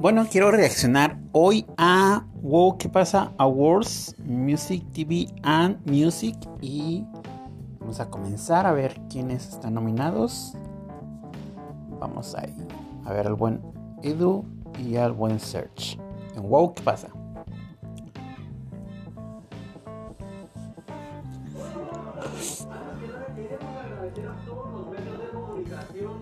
Bueno, quiero reaccionar hoy a Wow, ¿qué pasa? Awards, Music TV and Music. Y vamos a comenzar a ver quiénes están nominados. Vamos ahí a ver al buen Edu y al buen Search. En Wow, ¿qué pasa?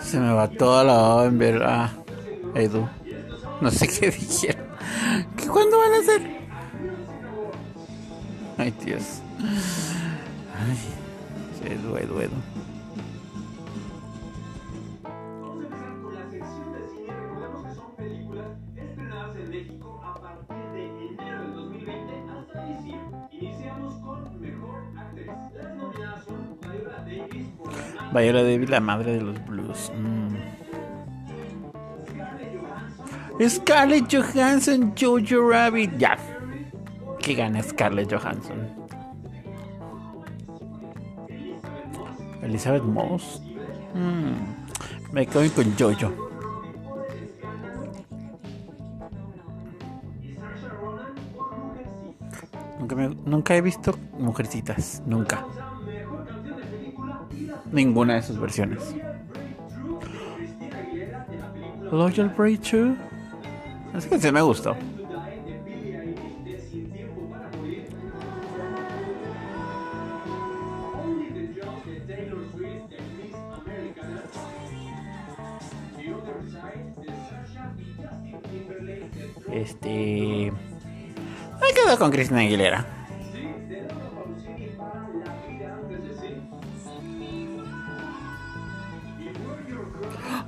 Se me va toda la baba en ver a Edu. No sé qué dijeron. ¿Qué cuándo van a hacer? Ay, Dios. Ay, Edu, Edu, Edu. Viola Davis, la madre de los blues. Mm. Scarlett Johansson, Jojo Rabbit. Ya. Que gana Scarlett Johansson. Elizabeth Moss. Mm. Me quedo con Jojo. Nunca he visto mujercitas. Nunca. Ninguna de sus versiones. Loyal Breacher. Esa canción me gustó. Este. Me quedo con Cristina Aguilera.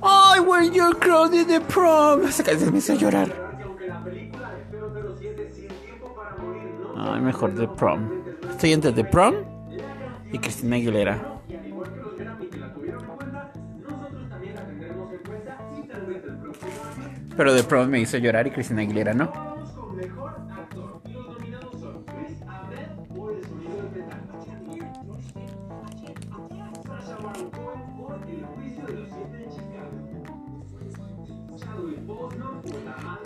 I wear your crown in the prom. Esa me hizo llorar. Ay, mejor The Prom. Estoy entre The Prom y Cristina Aguilera. Pero The Prom me hizo llorar y Cristina Aguilera no.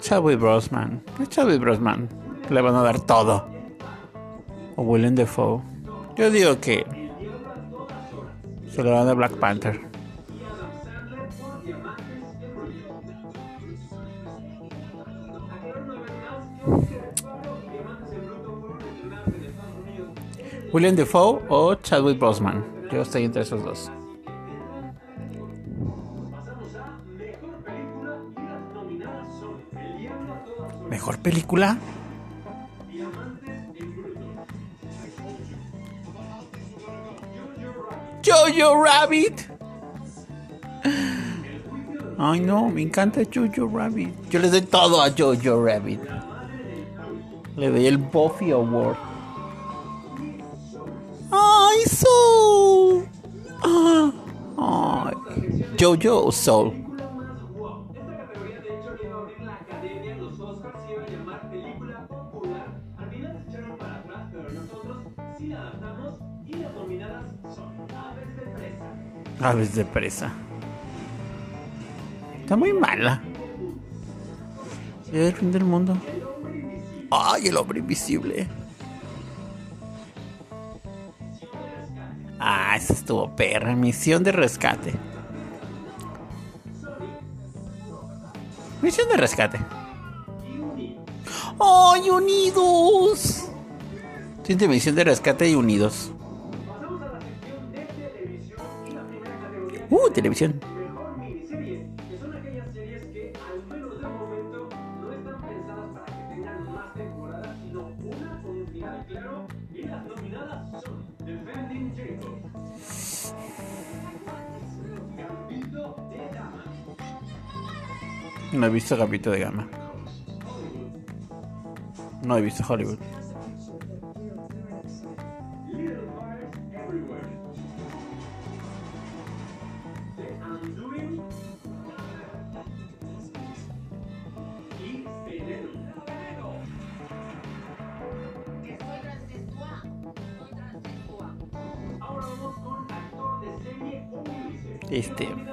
Chadwick Brosman. Chadwick Brosman. Le van a dar todo. O Willem Dafoe. Yo digo que se le van a Black Panther. William Defoe o Chadwick Boseman. Yo estoy entre esos dos. ¿Mejor película? Jojo Rabbit. Ay no, me encanta Jojo Rabbit. Yo le doy todo a Jojo Rabbit. Le doy el Buffy Award. Soul. Ay, Jojo Soul. Aves de presa. Está muy mala. el fin del mundo. Ay, el hombre invisible. Ah, estuvo perra. Misión de rescate. Misión de rescate. ¡Ay, unidos! Siente misión de rescate y unidos. Uh, televisión. no he visto Capito de Gama. No he visto Hollywood. Este.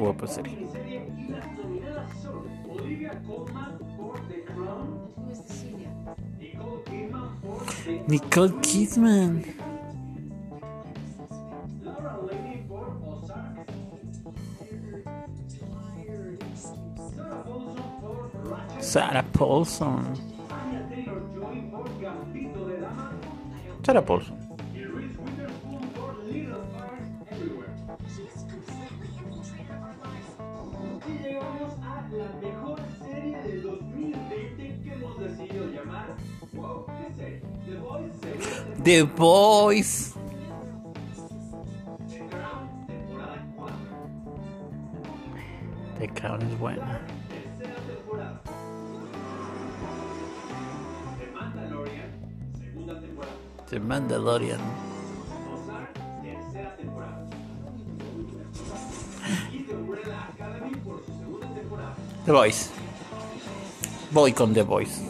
guapa serie. Nicole Kidman. Sarah Paulson. Sarah Paulson. la mejor serie del 2020 que hemos decidido llamar Wow, ¿qué serie? The Voice serie. The Voice. The Crown, temporada 4. The Crown es buena. Tercera temporada. The Mandalorian, segunda temporada. The Mandalorian. The Voice. Boycon The Voice.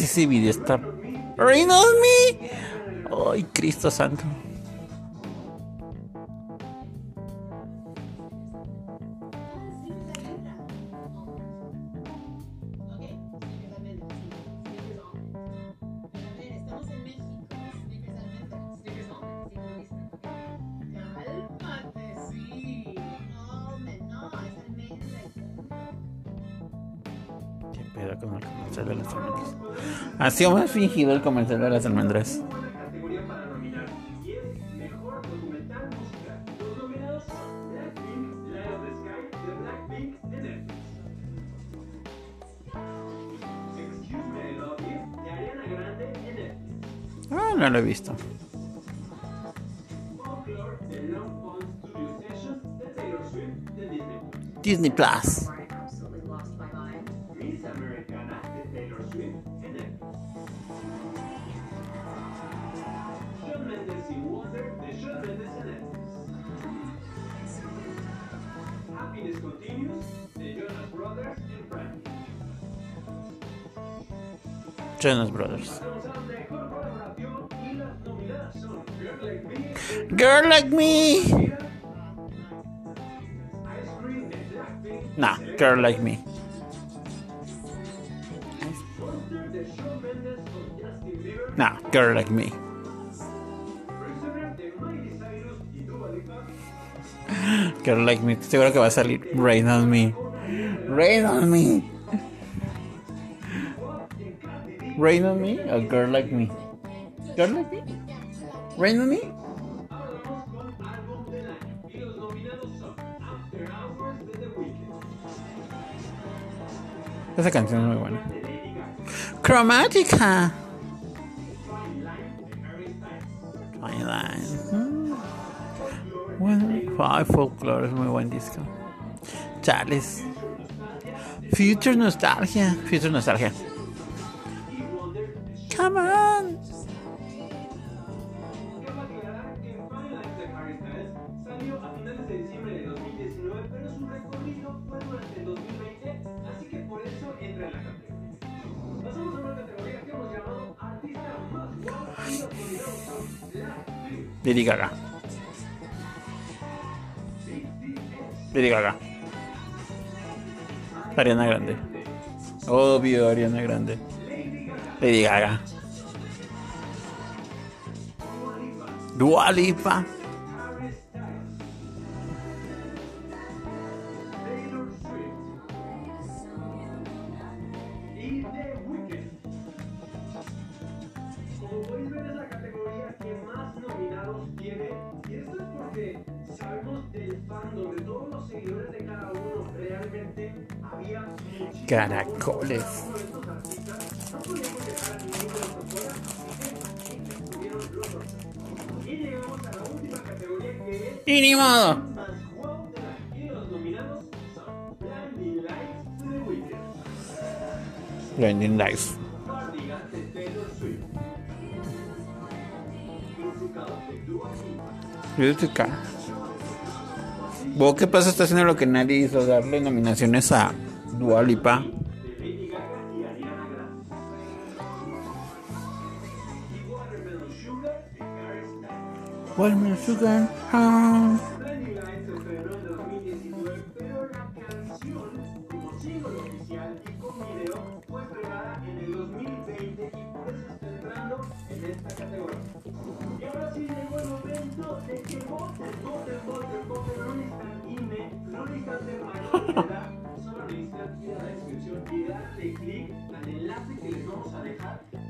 ese video está... ¡Reino me! ¡Ay, Cristo Santo! pedo con el comercial de las almendras. Ah, ha sido más fingido el comercial de las almendras. Ah, no lo he visto. Disney Plus. Jonas Brothers. Girl like me. Nah, girl like me. Nah, girl like me. Girl like me. Seguro que va a salir Rain on me. Rain on me. Rain on Me o Girl Like Me. Girl Like Me. Rain on Me. Esa canción es muy buena. De Lady Gaga. Chromatica. Fine Line de Harry Styles. Fine Line. Mm. Bueno, Five Folklore es muy buen disco. Charles. Future Nostalgia. Future Nostalgia. Harry Styles salió a finales de diciembre de 2019, pero su recorrido fue durante el 2020, así que por eso entra en la categoría. Pasamos a una categoría que hemos llamado Artista más guau y los nominados son Blackpink, Lady Gaga. Gaga. Ariana Grande. Obvio, Ariana Grande. Lady Gaga, Lady Gaga. Dua Lipa, Dua Lipa. Harry Styles, Taylor Swift y The Weeknd. Como podéis ver es la categoría que más nominados tiene y esto es porque sabemos del fandom de todos los seguidores de cada uno realmente había muchísimos Caracoles. Y ni modo. Blinding Lights Musical. ¿Vos qué pasa? Está haciendo lo que nadie hizo, darle nominaciones a Dua ser mayores de edad, solo necesitan ir a la descripción y darle clic al enlace que les vamos a dejar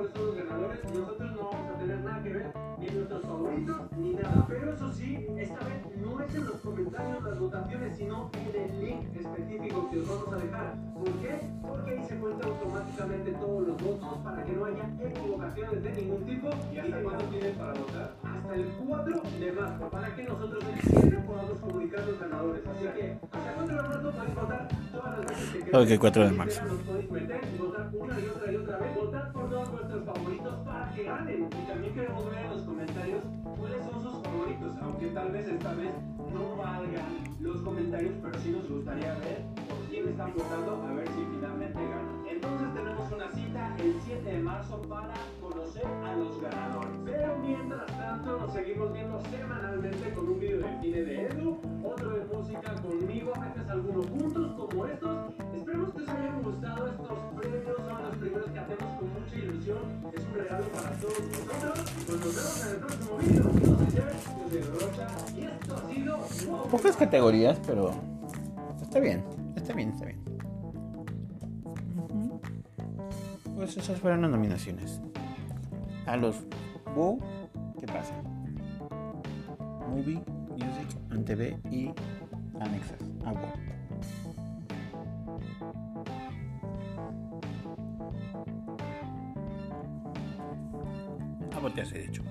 cuáles son los ganadores. Nosotros no vamos a tener nada que ver ni en nuestros favoritos ni nada. Pero eso sí, esta vez no es en los comentarios las votaciones, sino en el link específico que os vamos a dejar. ¿Por qué? Porque ahí se cuentan automáticamente todos los votos para que no haya equivocaciones de ningún tipo. ¿Y hasta cuándo tienen para votar? Hasta el 4 de marzo, para que nosotros el 7 podamos comunicar los ganadores. Así que, ¿hasta cuándo de marzo podéis votar todas las veces que quieran? Ok, 4 de marzo. Podéis meter y votar una y otra y otra vez. Votar todos vuestros favoritos para que ganen. Y también queremos ver en los comentarios cuáles son sus favoritos. Aunque tal vez esta vez no valgan los comentarios, pero sí nos gustaría ver por quién están votando, a ver si finalmente ganan. Entonces para conocer a los ganadores. Pero mientras tanto nos seguimos viendo semanalmente con un video de cine de Edu, otro de música conmigo, a veces algunos juntos como estos. Esperemos que os hayan gustado estos premios, son los primeros que hacemos con mucha ilusión. Es un regalo para todos nosotros. Pues nos vemos en el próximo video. Soy yo soy Rocha y esto ha sido. Pocas categorías, pero está bien. Está bien, está bien. Pues esas fueron las nominaciones. A los Woo, ¿qué pasa? Movie, Music, TV y anexas. A Woo. A voltearse, de hecho.